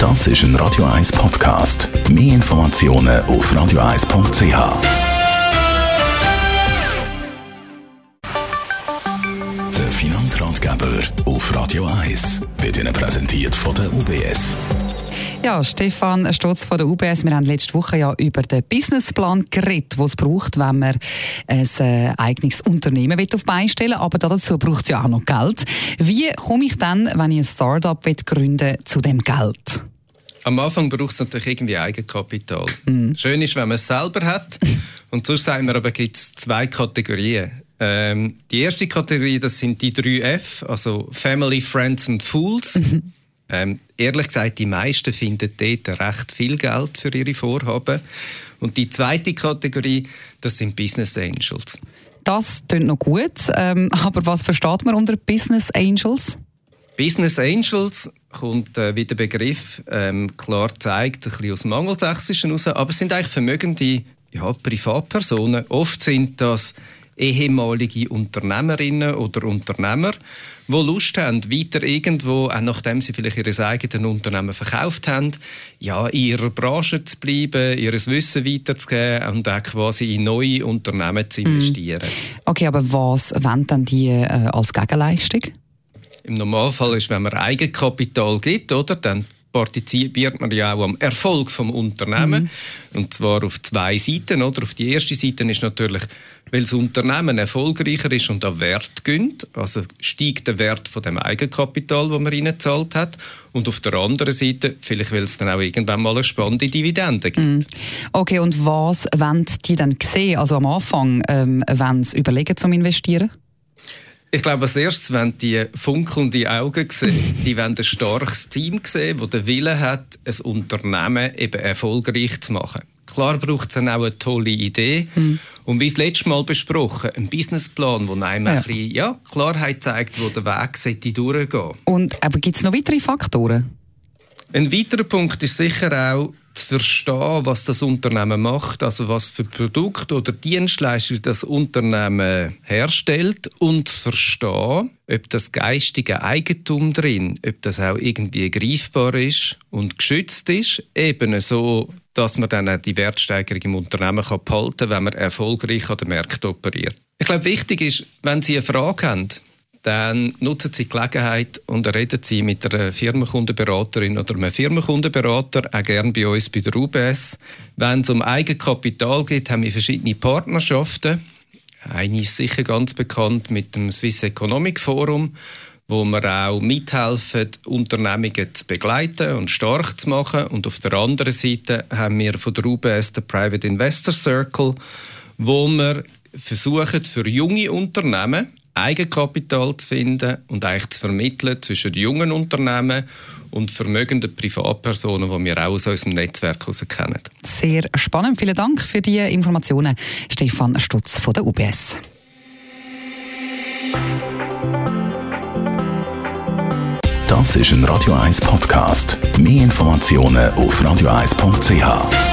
Das ist ein Radio 1 Podcast. Mehr Informationen auf radio1.ch. Der Finanzratgeber auf Radio 1 wird Ihnen präsentiert von der UBS. Ja, Stefan Stotz von der UBS. Wir haben letzte Woche ja über den Businessplan geredet, den es braucht, wenn man ein äh, eigenes Unternehmen auf die stellen Aber dazu braucht es ja auch noch Geld. Wie komme ich dann, wenn ich ein Startup gründen zu dem Geld? Am Anfang braucht es natürlich irgendwie Eigenkapital. Mm. Schön ist, wenn man es selber hat. Und sonst sagen wir aber, gibt es zwei Kategorien. Ähm, die erste Kategorie, das sind die drei F, also Family, Friends and Fools. Mhm. Ähm, ehrlich gesagt, die meisten finden dort recht viel Geld für ihre Vorhaben. Und die zweite Kategorie, das sind Business Angels. Das klingt noch gut, ähm, aber was versteht man unter Business Angels? Business Angels kommt, äh, wie der Begriff ähm, klar zeigt, ein bisschen aus dem Angelsächsischen heraus, aber es sind eigentlich vermögende ja, Privatpersonen. Oft sind das ehemalige Unternehmerinnen oder Unternehmer, die Lust haben, weiter irgendwo, auch nachdem sie vielleicht ihre eigenen Unternehmen verkauft haben, ja, in ihrer Branche zu bleiben, ihr Wissen weiterzugeben und auch quasi in neue Unternehmen zu mhm. investieren. Okay, aber was wollen dann die äh, als Gegenleistung? Im Normalfall ist, wenn man Eigenkapital gibt, oder, dann partizipiert man ja auch am Erfolg vom Unternehmen. Mhm. Und zwar auf zwei Seiten, oder? Auf die erste Seite ist natürlich, weil das Unternehmen erfolgreicher ist und an Wert gönnt, also steigt der Wert von dem Eigenkapital, das man reingezahlt hat. Und auf der anderen Seite, vielleicht weil es dann auch irgendwann mal eine spannende Dividende gibt. Mhm. Okay, und was wollen die dann sehen? Also am Anfang, ähm, wenn sie überlegen zum Investieren? Ich glaube, als erstes wenn die funkelnde Augen sehen. Die wollen ein starkes Team sehen, das den Willen hat, ein Unternehmen eben erfolgreich zu machen. Klar braucht es dann auch eine tolle Idee. Mhm. Und wie das letzte Mal besprochen, ein Businessplan, der einem ja. ein bisschen, ja, Klarheit zeigt, wo der Weg sollte durchgehen. Und aber gibt es noch weitere Faktoren? Ein weiterer Punkt ist sicher auch, zu verstehen, was das Unternehmen macht, also was für Produkte oder Dienstleistungen das Unternehmen herstellt und zu verstehen, ob das geistige Eigentum drin, ob das auch irgendwie greifbar ist und geschützt ist, eben so, dass man dann auch die Wertsteigerung im Unternehmen kann behalten kann, wenn man erfolgreich an den Märkten operiert. Ich glaube, wichtig ist, wenn Sie eine Frage haben, dann nutzen Sie die Gelegenheit und reden Sie mit einer Firmenkundenberaterin oder einem Firmenkundenberater, auch gerne bei uns bei der UBS. Wenn es um Eigenkapital geht, haben wir verschiedene Partnerschaften. Eine ist sicher ganz bekannt mit dem Swiss Economic Forum, wo wir auch mithelfen, Unternehmungen zu begleiten und stark zu machen. Und auf der anderen Seite haben wir von der UBS den Private Investor Circle, wo wir versuchen, für junge Unternehmen Eigenkapital zu finden und eigentlich zu vermitteln zwischen jungen Unternehmen und vermögenden Privatpersonen, die wir auch aus unserem Netzwerk heraus kennen. Sehr spannend. Vielen Dank für die Informationen, Stefan Stutz von der UBS. Das ist ein Radio 1 Podcast. Mehr Informationen auf radio1.ch.